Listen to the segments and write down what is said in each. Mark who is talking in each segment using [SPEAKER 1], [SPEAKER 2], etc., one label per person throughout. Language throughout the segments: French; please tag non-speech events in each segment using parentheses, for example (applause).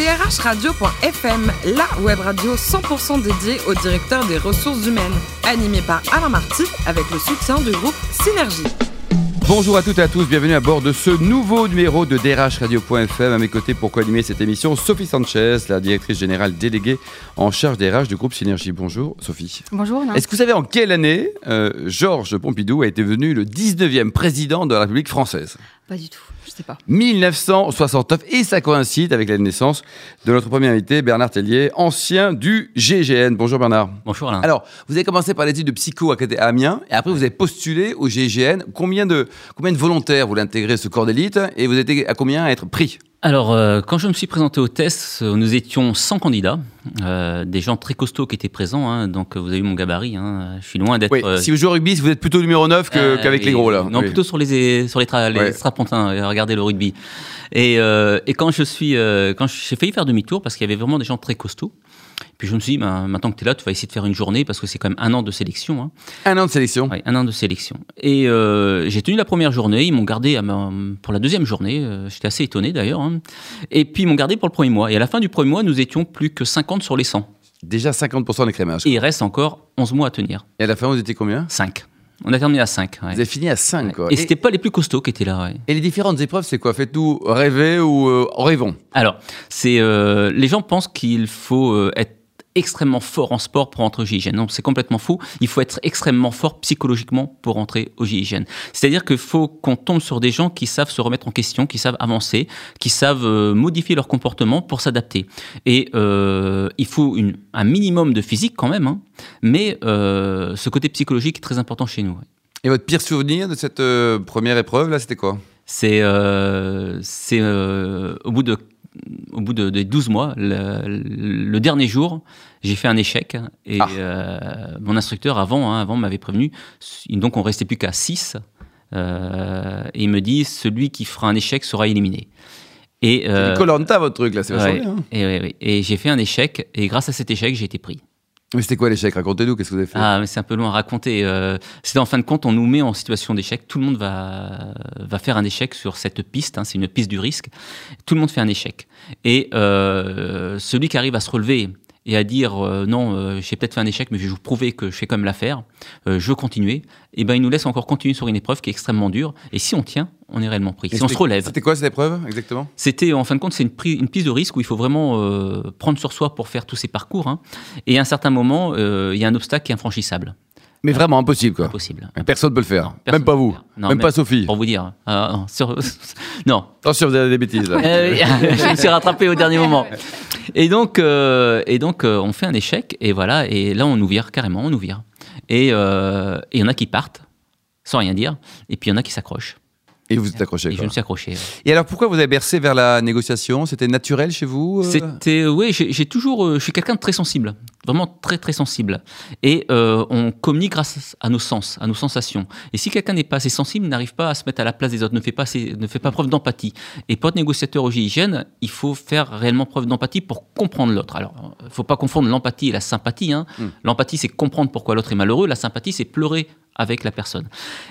[SPEAKER 1] drhradio.fm, la web radio 100% dédiée au directeur des ressources humaines, animée par Alain Marty avec le soutien du groupe Synergie.
[SPEAKER 2] Bonjour à toutes et à tous, bienvenue à bord de ce nouveau numéro de Radio.fm. À mes côtés pour co-animer cette émission, Sophie Sanchez, la directrice générale déléguée en charge des RH du groupe Synergie. Bonjour Sophie.
[SPEAKER 3] Bonjour
[SPEAKER 2] Est-ce que vous savez en quelle année euh, Georges Pompidou a été devenu le 19e président de la République française?
[SPEAKER 3] Pas du tout, je sais pas.
[SPEAKER 2] 1969 et ça coïncide avec la naissance de notre premier invité Bernard Tellier, ancien du GGN. Bonjour Bernard.
[SPEAKER 4] Bonjour Alain.
[SPEAKER 2] Alors, vous avez commencé par l'étude de psycho à Amiens et après vous avez postulé au GGN. Combien de, combien de volontaires voulaient intégrer ce corps d'élite et vous êtes à combien à être pris?
[SPEAKER 4] Alors, euh, quand je me suis présenté au test, euh, nous étions 100 candidats, euh, des gens très costauds qui étaient présents, hein, donc vous avez vu mon gabarit, hein, je suis loin d'être...
[SPEAKER 2] Oui, si vous jouez au rugby, vous êtes plutôt numéro 9 qu'avec les gros là.
[SPEAKER 4] Non, plutôt sur les, sur les, les strapontins, regardez le rugby. Et, et quand je suis... quand j'ai failli faire demi-tour, parce qu'il y avait vraiment des gens très costauds, puis je me suis dit, bah, maintenant que tu es là, tu vas essayer de faire une journée parce que c'est quand même un an de sélection. Hein.
[SPEAKER 2] Un an de sélection
[SPEAKER 4] Oui, un an de sélection. Et euh, j'ai tenu la première journée, ils m'ont gardé à pour la deuxième journée, euh, j'étais assez étonné d'ailleurs. Hein. Et puis ils m'ont gardé pour le premier mois. Et à la fin du premier mois, nous étions plus que 50 sur les 100.
[SPEAKER 2] Déjà 50% d'écrémage.
[SPEAKER 4] Et il reste encore 11 mois à tenir.
[SPEAKER 2] Et à la fin, vous étiez combien?
[SPEAKER 4] 5. On a terminé à 5.
[SPEAKER 2] Vous avez fini à 5, quoi.
[SPEAKER 4] Et, c'était pas les plus costauds qui étaient là.
[SPEAKER 2] Et les différentes épreuves, c'est quoi? Faites-nous rêver ou euh, rêvons
[SPEAKER 4] Alors, c'est les gens pensent qu'il faut être extrêmement fort en sport pour entrer au GIGN. Non, c'est complètement faux. Il faut être extrêmement fort psychologiquement pour entrer au GIGN. C'est-à-dire qu'il faut qu'on tombe sur des gens qui savent se remettre en question, qui savent avancer, qui savent euh, modifier leur comportement pour s'adapter. Et euh, il faut une, un minimum de physique quand même, hein. mais euh, ce côté psychologique est très important chez nous.
[SPEAKER 2] Et votre pire souvenir de cette première épreuve, là, c'était quoi?
[SPEAKER 4] C'est c'est au bout de au bout de, 12 mois, le, dernier jour, j'ai fait un échec. Et ah. euh, mon instructeur, avant, hein, avant m'avait prévenu. Donc, on restait plus qu'à 6. Euh, et il me dit celui qui fera un échec sera éliminé.
[SPEAKER 2] Et euh, Colanta votre truc là, c'est
[SPEAKER 4] ouais, hein. Et, et j'ai fait un échec et grâce à cet échec j'ai été pris.
[SPEAKER 2] Mais c'était quoi l'échec? Racontez-nous, qu'est-ce que vous avez fait?
[SPEAKER 4] Ah, mais c'est un peu long à raconter. Euh, c'est en fin de compte, on nous met en situation d'échec. Tout le monde va, va faire un échec sur cette piste. Hein, c'est une piste du risque. Tout le monde fait un échec. Et euh, celui qui arrive à se relever et à dire euh, non, euh, j'ai peut-être fait un échec, mais je vais vous prouver que je fais quand même l'affaire, euh, je veux continuer, et eh ben il nous laisse encore continuer sur une épreuve qui est extrêmement dure. Et si on tient, on est réellement pris. si on se relève.
[SPEAKER 2] C'était quoi cette épreuve exactement?
[SPEAKER 4] C'était en fin de compte, c'est une, une, piste de risque où il faut vraiment prendre sur soi pour faire tous ces parcours. Hein. Et à un certain moment, il y a un obstacle qui est infranchissable.
[SPEAKER 2] Mais vraiment impossible, quoi.
[SPEAKER 4] Impossible.
[SPEAKER 2] Personne ne peut le faire. même pas vous. même, pas Sophie.
[SPEAKER 4] Pour vous dire. Euh, non, sur... (laughs) non.
[SPEAKER 2] Attention, vous avez des bêtises. Là. (laughs)
[SPEAKER 4] Euh, (laughs) je me suis rattrapé au dernier moment. Et donc, euh, et donc on fait un échec, et voilà, et là, on nous vire, carrément, on nous vire. Et il y en a qui partent, sans rien dire, et puis il y en a qui s'accrochent.
[SPEAKER 2] Et vous êtes accroché.
[SPEAKER 4] Et je me suis accroché.
[SPEAKER 2] Et alors pourquoi vous avez bercé vers la négociation? C'était naturel chez vous
[SPEAKER 4] euh? C'était oui, j'ai toujours, euh, je suis quelqu'un de très sensible, vraiment très très sensible. Et euh, on communique grâce à nos sens, à nos sensations. Et si quelqu'un n'est pas assez sensible, n'arrive pas à se mettre à la place des autres, ne fait pas, ne fait pas preuve d'empathie. Et pour être négociateur au GIGN, il faut faire réellement preuve d'empathie pour comprendre l'autre. Alors, il faut pas confondre l'empathie et la sympathie. Hein. Hmm. L'empathie, c'est comprendre pourquoi l'autre est malheureux. La sympathie, c'est pleurer avec la personne.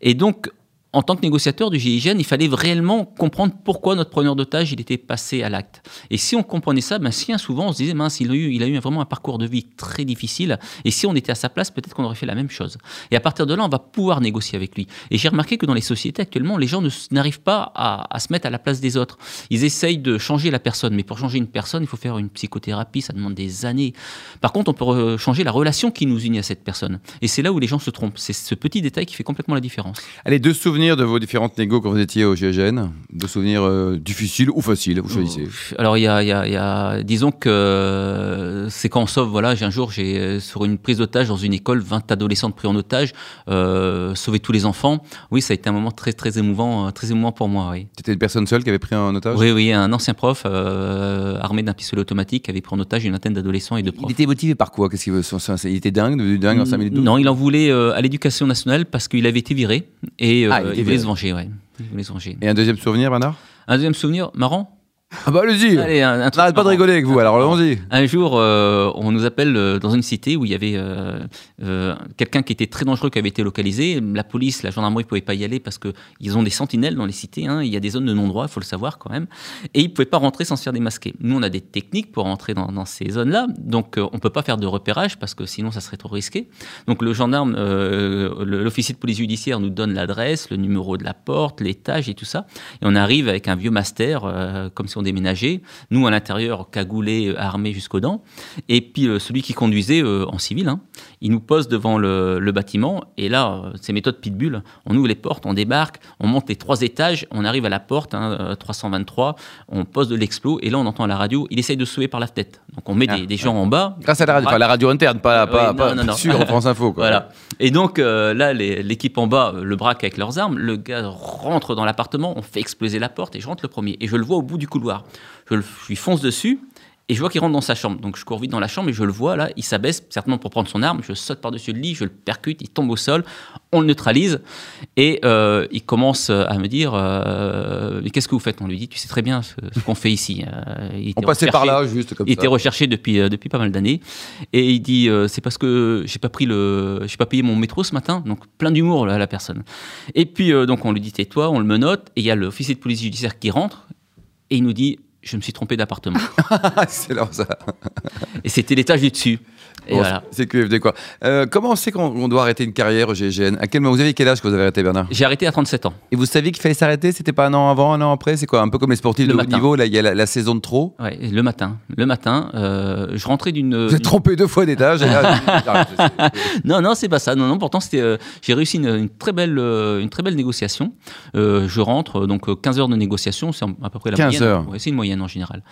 [SPEAKER 4] Et donc, en tant que négociateur du GIGN, il fallait réellement comprendre pourquoi notre preneur d'otage il était passé à l'acte. Et si on comprenait ça, ben, si souvent on se disait, mince, il a, eu, il a eu vraiment un parcours de vie très difficile, et si on était à sa place, peut-être qu'on aurait fait la même chose. Et à partir de là, on va pouvoir négocier avec lui. Et j'ai remarqué que dans les sociétés actuellement, les gens n'arrivent pas à, se mettre à la place des autres. Ils essayent de changer la personne, mais pour changer une personne, il faut faire une psychothérapie, ça demande des années. Par contre, on peut changer la relation qui nous unit à cette personne. Et c'est là où les gens se trompent. C'est ce petit détail qui fait complètement la différence.
[SPEAKER 2] Allez, deux souvenirs de vos différentes négos quand vous étiez au GIGN De souvenirs euh, difficiles ou faciles Vous choisissez.
[SPEAKER 4] Alors, il y a, y, a, y a, disons que euh, c'est quand on sauve. Voilà, j'ai un jour, j'ai euh, sur une prise d'otage dans une école, 20 adolescentes pris en otage, euh, sauver tous les enfants. Oui, ça a été un moment très, très émouvant, très émouvant pour moi. Oui.
[SPEAKER 2] C'était une personne seule qui avait pris en otage?
[SPEAKER 4] Oui, oui, un ancien prof armé d'un pistolet automatique qui avait pris en otage une vingtaine d'adolescents et de profs.
[SPEAKER 2] Il était motivé par quoi? Qu'est-ce qu'il veut Il était dingue, devenu dingue en 5 minutes
[SPEAKER 4] Non, il en voulait à l'éducation nationale parce qu'il avait été viré et ah, il voulait se venger, ouais. Il voulait se venger.
[SPEAKER 2] Et un deuxième souvenir, Bernard?
[SPEAKER 4] Un deuxième souvenir marrant?
[SPEAKER 2] Ah bah allez-y
[SPEAKER 4] Allez, un, un truc
[SPEAKER 2] N'arrête pas de rigoler avec vous, alors allons-y
[SPEAKER 4] Un jour, euh, on nous appelle euh, dans une cité où il y avait euh, quelqu'un qui était très dangereux qui avait été localisé. La police, la gendarmerie ne pouvaient pas y aller parce qu'ils ont des sentinelles dans les cités. hein. Il y a des zones de non-droit, il faut le savoir quand même. Et ils ne pouvaient pas rentrer sans se faire démasquer. Nous, on a des techniques pour rentrer dans, dans ces zones-là. Donc, on ne peut pas faire de repérage parce que sinon, ça serait trop risqué. Donc, le gendarme, l'officier de police judiciaire nous donne l'adresse, le numéro de la porte, l'étage et tout ça. Et on arrive avec un vieux master, comme si on déménageait. Nous, à l'intérieur, cagoulés, euh, armés jusqu'aux dents. Et puis, euh, celui qui conduisait euh, en civil, hein, il nous pose devant le, le bâtiment. Et là, euh, c'est méthode pitbull. On ouvre les portes, on débarque, on monte les trois étages, on arrive à la porte, hein, euh, 323, on pose de l'explos. Et là, on entend à la radio, il essaye de se sauver par la tête. Donc, on met
[SPEAKER 2] Ah,
[SPEAKER 4] des, des gens en bas.
[SPEAKER 2] Grâce à la radio, enfin la radio interne, pas,
[SPEAKER 4] Ouais,
[SPEAKER 2] pas,
[SPEAKER 4] non,
[SPEAKER 2] pas
[SPEAKER 4] non, non.
[SPEAKER 2] sur France Info. Quoi.
[SPEAKER 4] Voilà. Et donc euh, là, l'équipe en bas le braque avec leurs armes. Le gars rentre dans l'appartement, on fait exploser la porte et je rentre le premier. Et je le vois au bout du couloir. Je, le- je lui fonce dessus. Et je vois qu'il rentre dans sa chambre. Donc je cours vite dans la chambre et je le vois là, il s'abaisse certainement pour prendre son arme. Je saute par-dessus le lit, je le percute, il tombe au sol, on le neutralise et euh, il commence à me dire euh, Mais qu'est-ce que vous faites? On lui dit Tu sais très bien ce, ce qu'on fait ici. Euh, il
[SPEAKER 2] On passait par là, juste comme
[SPEAKER 4] il
[SPEAKER 2] ça.
[SPEAKER 4] était recherché depuis, euh, depuis pas mal d'années. Et il dit euh, c'est parce que j'ai pas pris le, j'ai pas payé mon métro ce matin. Donc plein d'humour là, la personne. Et puis euh, donc on lui dit tais-toi, on le menote. Et il y a l'officier de police judiciaire qui rentre et il nous dit je me suis trompé d'appartement. (laughs)
[SPEAKER 2] Ah, c'est ça.
[SPEAKER 4] et c'était l'étage du dessus. Et
[SPEAKER 2] Bon,
[SPEAKER 4] voilà.
[SPEAKER 2] C'est QFD quoi. Euh, comment on sait qu'on on doit arrêter une carrière au GIGN À quel moment vous avez quel âge que vous avez arrêté Bernard?
[SPEAKER 4] J'ai arrêté à 37 ans.
[SPEAKER 2] Et vous saviez qu'il fallait s'arrêter? C'était pas un an avant, un an après? C'est quoi Un peu comme les sportifs
[SPEAKER 4] Le
[SPEAKER 2] de haut
[SPEAKER 4] matin.
[SPEAKER 2] niveau, là il y a la, la saison de trop?
[SPEAKER 4] Ouais, le matin, le matin, euh, je rentrais d'une.
[SPEAKER 2] Vous êtes trompé deux fois d'étage. (laughs) (laughs)
[SPEAKER 4] Non, non, c'est pas ça. Non, non. Pourtant, c'était. euh, j'ai réussi une, une très belle, une très belle négociation. Je rentre, donc euh, 15 heures de négociation, c'est à peu près la
[SPEAKER 2] 15
[SPEAKER 4] moyenne.
[SPEAKER 2] heures.
[SPEAKER 4] Ouais, c'est une moyenne en général.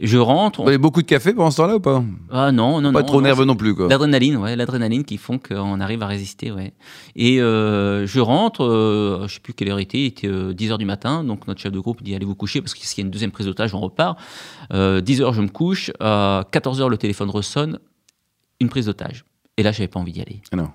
[SPEAKER 4] Je rentre.
[SPEAKER 2] Vous
[SPEAKER 4] on-
[SPEAKER 2] avez beaucoup de café pendant ce temps-là ou pas?
[SPEAKER 4] Ah non, non,
[SPEAKER 2] Pas
[SPEAKER 4] non.
[SPEAKER 2] trop
[SPEAKER 4] non,
[SPEAKER 2] nerveux non plus.
[SPEAKER 4] L'adrénaline, ouais, l'adrénaline qui font qu'on arrive à résister, ouais. Et euh, je rentre, euh, je sais plus quelle heure il était, il était 10 heures du matin, donc notre chef de groupe dit allez vous coucher parce qu'il y a une deuxième prise d'otage, on repart. Euh, 10 heures je me couche, à 14 heures le téléphone ressonne, une prise d'otage. Et là j'avais pas envie d'y aller.
[SPEAKER 2] Ah non.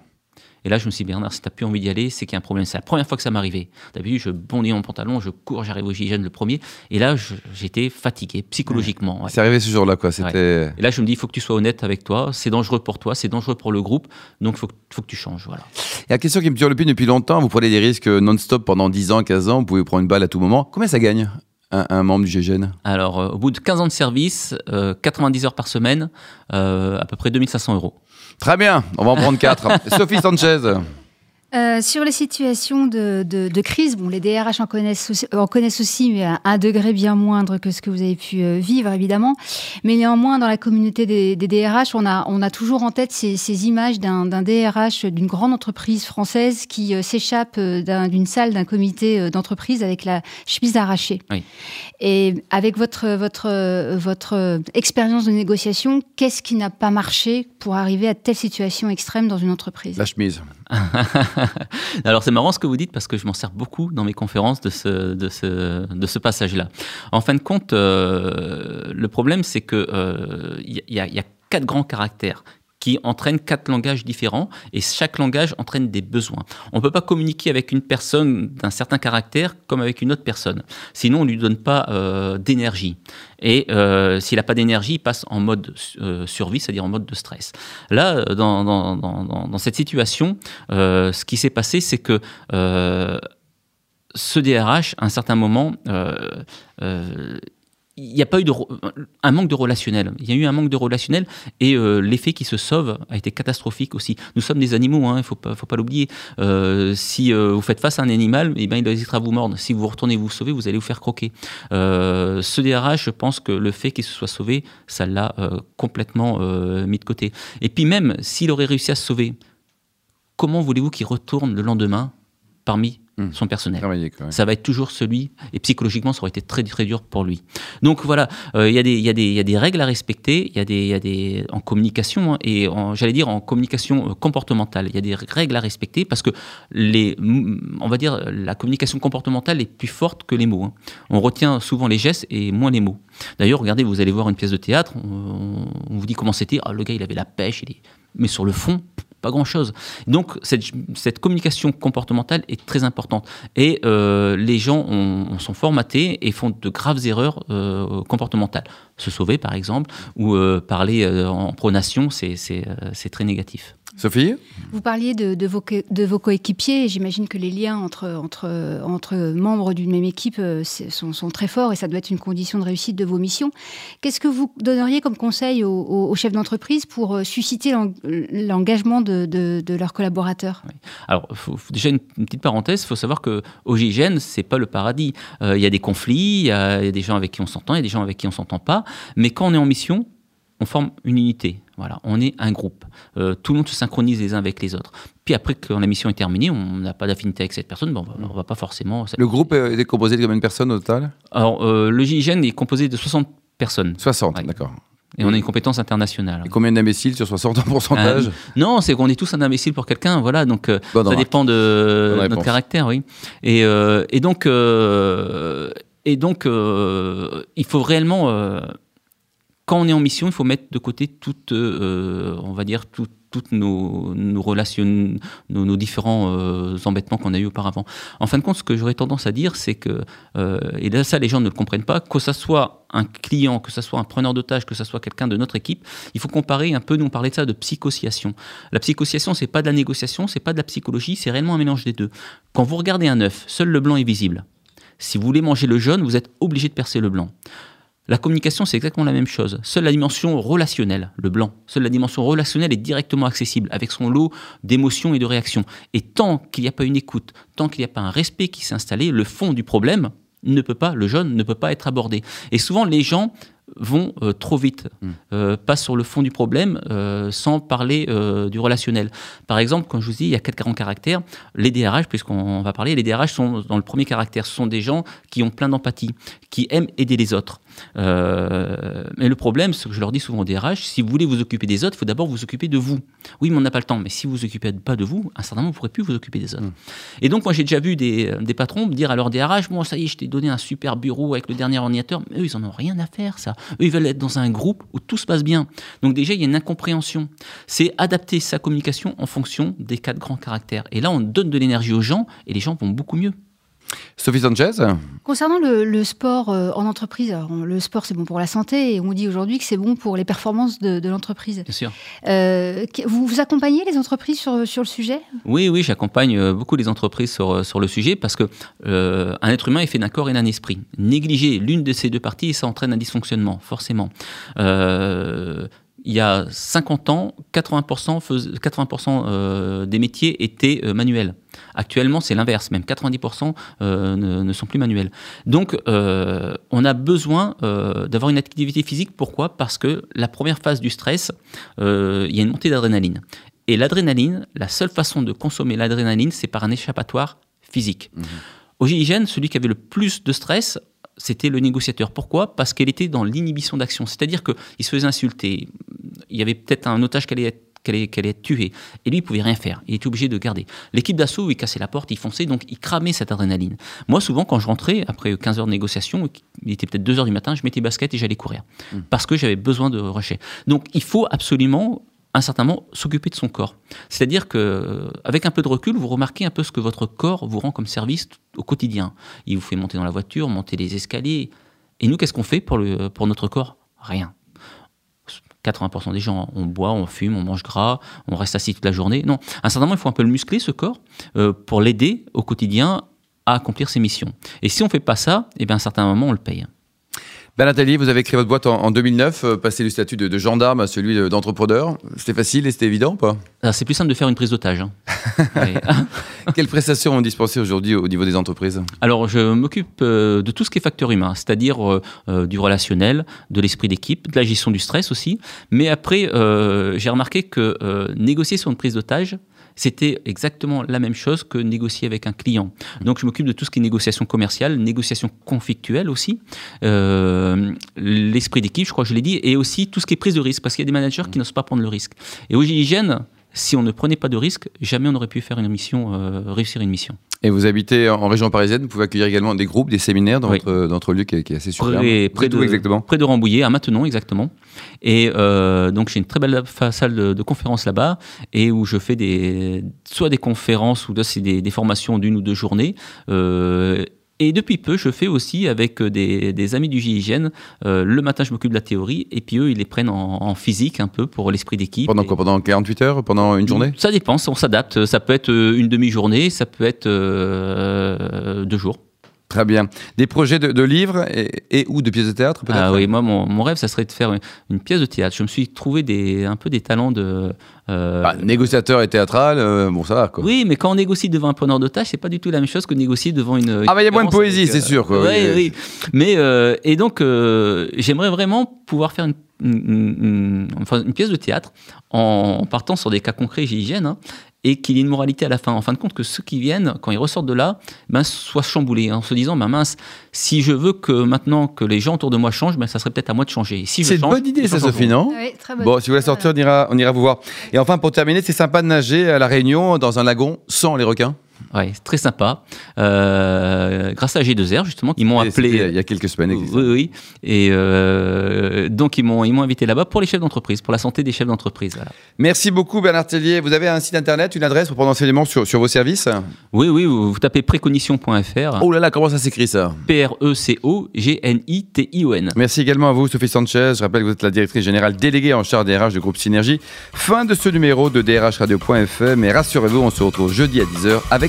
[SPEAKER 4] Et là, je me suis dit, Bernard, si t'as plus envie d'y aller, c'est qu'il y a un problème. C'est la première fois que ça m'arrivait. D'habitude, je bondis mon pantalon, je cours, j'arrive au GIGN le premier. Et là, j'étais fatigué psychologiquement. ouais.
[SPEAKER 2] C'est arrivé ce jour-là quoi. C'était.
[SPEAKER 4] Et là, je me dis, il faut que tu sois honnête avec toi. C'est dangereux pour toi, c'est dangereux pour le groupe. Donc, il faut, que- faut que tu changes. Voilà.
[SPEAKER 2] Et la question qui me turlupine depuis longtemps, vous prenez des risques non-stop pendant 10 ans, 15 ans, vous pouvez prendre une balle à tout moment. Combien ça gagne un, un membre du GIGN
[SPEAKER 4] Alors, euh, au bout de 15 ans de service, euh, 90 heures par semaine, euh, à peu près 2500 euros.
[SPEAKER 2] Très bien, on va en prendre 4. (laughs) Sophie Sanchez.
[SPEAKER 3] Euh, sur les situations de, de- de crise, bon, les DRH en connaissent, aussi, en connaissent aussi, mais à un degré bien moindre que ce que vous avez pu euh, vivre, évidemment. Mais néanmoins, dans la communauté des, des DRH, on a, on a toujours en tête ces, ces images d'un DRH d'une grande entreprise française qui euh, s'échappe euh, d'un- d'une salle d'un comité euh, d'entreprise avec la chemise arrachée.
[SPEAKER 4] Oui.
[SPEAKER 3] Et avec votre, votre, euh, votre euh, expérience de négociation, qu'est-ce qui n'a pas marché pour arriver à telle situation extrême dans une entreprise?
[SPEAKER 2] La chemise. (laughs) (laughs)
[SPEAKER 4] Alors c'est marrant ce que vous dites parce que je m'en sers beaucoup dans mes conférences de ce, passage-là. En fin de compte, euh, le problème c'est que euh, il y a quatre grands caractères qui entraînent quatre langages différents et chaque langage entraîne des besoins. On ne peut pas communiquer avec une personne d'un certain caractère comme avec une autre personne. Sinon, on ne lui donne pas euh, d'énergie. Et euh, s'il n'a pas d'énergie, il passe en mode euh, survie, c'est-à-dire en mode de stress. Là, dans, dans, cette situation, ce qui s'est passé, c'est que ce DRH, à un certain moment, il n'y a pas eu de un manque de relationnel. Il y a eu un manque de relationnel et euh, l'effet qui se sauve a été catastrophique aussi. Nous sommes des animaux, hein, il ne faut pas, l'oublier. Euh, si euh, vous faites face à un animal, eh ben, il hésitera à vous mordre. Si vous retournez vous sauver, vous allez vous faire croquer. Ce DRH, je pense que le fait qu'il se soit sauvé, ça l'a complètement mis de côté. Et puis même, s'il aurait réussi à se sauver, comment voulez-vous qu'il retourne le lendemain parmi
[SPEAKER 2] Hmm.
[SPEAKER 4] son personnel
[SPEAKER 2] quoi.
[SPEAKER 4] ça va être toujours celui, et psychologiquement, ça aurait été très, très dur pour lui. Donc voilà, euh, il y, a des- y, y a règles à respecter, il y a des, il y a des, en communication, hein, et j'allais dire en communication euh, comportementale, il y a des règles à respecter parce que les, on va dire, la communication comportementale est plus forte que les mots. hein. On retient souvent les gestes et moins les mots. D'ailleurs, regardez, vous allez voir une pièce de théâtre, on, on vous dit comment c'était, ah, le gars il avait la pêche, il est... mais sur le fond, pas grand-chose. Donc cette, communication comportementale est très importante. Et euh, les gens ont, sont formatés et font de graves erreurs euh, comportementales. Se sauver, par exemple, ou euh, parler en pronation, c'est très négatif.
[SPEAKER 2] Sophie
[SPEAKER 3] Vous parliez de, de, vos, de vos, coéquipiers. J'imagine que les liens entre, entre, entre membres d'une même équipe euh, sont, sont, très forts et ça doit être une condition de réussite de vos missions. Qu'est-ce que vous donneriez comme conseil aux, chefs d'entreprise pour euh, susciter l'engagement de, de, leurs collaborateurs?
[SPEAKER 4] Alors, déjà une, petite parenthèse, il faut savoir que au GIGN, c'est pas le paradis. Euh, il y a des conflits, il y, a des gens avec qui on s'entend, il y a des gens avec qui on s'entend pas. Mais quand on est en mission, on forme une unité. Voilà, on est un groupe. Euh, tout le monde se synchronise les uns avec les autres. Puis après que la mission est terminée, on n'a pas d'affinité avec cette personne, bon, on ne va pas forcément.
[SPEAKER 2] Le groupe est composé de combien de personnes au total?
[SPEAKER 4] Alors, euh, le GIGN est composé de 60 personnes.
[SPEAKER 2] 60, d'accord.
[SPEAKER 4] Et on a une compétence internationale.
[SPEAKER 2] Et combien d'imbéciles sur 60 en pourcentage? Euh,
[SPEAKER 4] Non, c'est qu'on est tous un imbécile pour quelqu'un, voilà. Donc ça dépend de notre caractère, oui. Et, et donc, et donc, il faut réellement quand on est en mission, il faut mettre de côté toutes, euh, on va dire, toutes nos, relations, nos, différents euh, embêtements qu'on a eu auparavant. En fin de compte, ce que j'aurais tendance à dire, c'est que, euh, et là, ça, les gens ne le comprennent pas, que ce soit un client, que ce soit un preneur d'otage, que ce soit quelqu'un de notre équipe, il faut comparer un peu, nous on parlait de ça, de psychosciation. La psychosciation, c'est pas de la négociation, c'est pas de la psychologie, c'est réellement un mélange des deux. Quand vous regardez un œuf, seul le blanc est visible. Si vous voulez manger le jaune, vous êtes obligé de percer le blanc. La communication, c'est exactement la même chose. Seule la dimension relationnelle, le blanc, seule la dimension relationnelle est directement accessible avec son lot d'émotions et de réactions. Et tant qu'il n'y a pas une écoute, tant qu'il n'y a pas un respect qui s'est installé, le fond du problème ne peut pas, le jaune ne peut pas être abordé. Et souvent, les gens vont euh, trop vite, hmm. euh, passent sur le fond du problème euh, sans parler du relationnel. Par exemple, quand je vous dis, il y a quatre grands caractères, les DRH, puisqu'on va parler, les DRH sont dans le premier caractère, ce sont des gens qui ont plein d'empathie, qui aiment aider les autres. mais le problème, ce que je leur dis souvent aux DRH, si vous voulez vous occuper des autres, il faut d'abord vous occuper de vous. Oui, mais on n'a pas le temps, mais si vous vous occupez pas de vous, à un certain moment, vous ne pourrez plus vous occuper des autres. Hmm. Et donc, moi, j'ai déjà vu des, des patrons me dire à leur DRH, bon, ça y est, je t'ai donné un super bureau avec le dernier ordinateur, mais eux, ils en ont rien à faire, ça. Eux, ils veulent être dans un groupe où tout se passe bien. Donc déjà, il y a une incompréhension. C'est adapter sa communication en fonction des quatre grands caractères. Et là, on donne de l'énergie aux gens et les gens vont beaucoup mieux.
[SPEAKER 2] Sophie Sanchez
[SPEAKER 3] Concernant le, sport euh, en entreprise, le sport c'est bon pour la santé et on dit aujourd'hui que c'est bon pour les performances de, l'entreprise.
[SPEAKER 4] Bien sûr.
[SPEAKER 3] Euh, vous, vous accompagnez les entreprises sur, sur le sujet?
[SPEAKER 4] Oui, oui, j'accompagne euh, beaucoup les entreprises sur, sur le sujet parce que un être humain est fait d'un corps et d'un esprit. Négliger l'une de ces deux parties, ça entraîne un dysfonctionnement, forcément il y a 50 ans, 80%, 80 des métiers étaient manuels. Actuellement, c'est l'inverse, même 90% euh, ne, sont plus manuels. Donc, euh, on a besoin euh, d'avoir une activité physique. Pourquoi? Parce que la première phase du stress, il y a une montée d'adrénaline. Et l'adrénaline, la seule façon de consommer l'adrénaline, c'est par un échappatoire physique. Mmh. Au GIGN, celui qui avait le plus de stress, c'était le négociateur. Pourquoi? Parce qu'elle était dans l'inhibition d'action. C'est-à-dire qu'il se faisait insulter. Il y avait peut-être un otage qui allait être qu'elle allait, être tuée. Et lui, il pouvait rien faire. Il était obligé de garder. L'équipe d'assaut, il cassait la porte, il fonçait, donc il cramait cette adrénaline. Moi, souvent, quand je rentrais, après 15 heures de négociation, il était peut-être 2 heures du matin, je mettais basket et j'allais courir. Hmm. Parce que j'avais besoin de rusher. Donc, il faut absolument un certain moment s'occuper de son corps. C'est-à-dire que avec un peu de recul, vous remarquez un peu ce que votre corps vous rend comme service au quotidien. Il vous fait monter dans la voiture, monter les escaliers. Et nous, qu'est-ce qu'on fait pour, le, pour notre corps? Rien. 80% des gens, on boit, on fume, on mange gras, on reste assis toute la journée. Non, à un certain moment, il faut un peu le muscler, ce corps, euh, pour l'aider au quotidien à accomplir ses missions. Et si on ne fait pas ça, eh bien, à un certain moment, on le paye.
[SPEAKER 2] Ben Nathalie, vous avez créé votre boîte en, 2009, euh, passé du statut de, gendarme à celui d'entrepreneur. C'était facile et c'était évident ou pas?
[SPEAKER 4] C'est plus simple de faire une prise d'otage. Hein. (laughs) (laughs)
[SPEAKER 2] Quelles prestations ont dispensées aujourd'hui au niveau des entreprises?
[SPEAKER 4] Alors, je m'occupe euh, de tout ce qui est facteur humain, c'est-à-dire euh, du relationnel, de l'esprit d'équipe, de la gestion du stress aussi. Mais après, j'ai remarqué que négocier sur une prise d'otage, c'était exactement la même chose que négocier avec un client. Donc je m'occupe de tout ce qui est négociation commerciale, négociation conflictuelle aussi, euh, l'esprit d'équipe, je crois que je l'ai dit, et aussi tout ce qui est prise de risque, parce qu'il y a des managers qui n'osent pas prendre le risque. Et au GIGN, si on ne prenait pas de risques, jamais on n'aurait pu faire une mission, réussir une mission.
[SPEAKER 2] Et vous habitez en région parisienne, vous pouvez accueillir également des groupes, des séminaires dans, votre, dans votre lieu qui est, assez superbe.
[SPEAKER 4] Près, près d'où exactement? Près de Rambouillet, à Maintenon exactement. Et euh, donc j'ai une très belle salle de, de conférences là-bas et où je fais des, soit des conférences ou c'est des, des, formations d'une ou deux journées. Euh, et depuis peu, je fais aussi avec des, des amis du GIGN. Euh, le matin, je m'occupe de la théorie, et puis eux, ils les prennent en, en physique un peu pour l'esprit d'équipe.
[SPEAKER 2] Pendant quoi? Pendant 48 heures? Pendant une journée?
[SPEAKER 4] Ça dépend, on s'adapte. Ça peut être une demi-journée, ça peut être euh, deux jours.
[SPEAKER 2] Très bien. Des projets de, livres et, ou de pièces de théâtre peut-être
[SPEAKER 4] Ah oui, moi mon, rêve ça serait de faire une, pièce de théâtre. Je me suis trouvé des, un peu des talents de
[SPEAKER 2] euh... Bah, négociateur et théâtral, euh, bon ça va quoi.
[SPEAKER 4] Oui, mais quand on négocie devant un preneur de tâche, c'est pas du tout la même chose que négocier devant une.
[SPEAKER 2] ah bah il y a moins de poésie, c'est sûr quoi.
[SPEAKER 4] Oui, oui. Mais euh, et donc euh, j'aimerais vraiment pouvoir faire une une, pièce de théâtre en partant sur des cas concrets hygiène hein, et qu'il y ait une moralité à la fin. En fin de compte, que ceux qui viennent, quand ils ressortent de là, ben, soient chamboulés en se disant ben, mince, si je veux que maintenant que les gens autour de moi changent, ben, ça serait peut-être à moi de changer. Si
[SPEAKER 2] c'est une bonne idée, ça, Sophie, non
[SPEAKER 3] oui, très bonne.
[SPEAKER 2] Bon, si vous voulez sortir, on ira, on ira vous voir. Et enfin, pour terminer, c'est sympa de nager à La Réunion dans un lagon sans les requins
[SPEAKER 4] Ouais, très sympa. Euh, grâce à G2R, justement, ils m'ont appelé.
[SPEAKER 2] Il y a quelques semaines.
[SPEAKER 4] Oui, oui. Et euh, donc, ils m'ont, ils m'ont invité là-bas pour les chefs d'entreprise, pour la santé des chefs d'entreprise.
[SPEAKER 2] Merci beaucoup, Bernard Tellier. Vous avez un site internet, une adresse pour prendre enseignement sur, sur vos services?
[SPEAKER 4] Oui, oui. Vous, vous tapez précognition.fr.
[SPEAKER 2] Oh là là, comment ça s'écrit ça?
[SPEAKER 4] P-R-E-C-O-G-N-I-T-I-O-N.
[SPEAKER 2] Merci également à vous, Sophie Sanchez. Je rappelle que vous êtes la directrice générale déléguée en charge des RH du groupe Synergie. Fin de ce numéro de DRH Radio.fr. Mais rassurez-vous, on se retrouve jeudi à 10h avec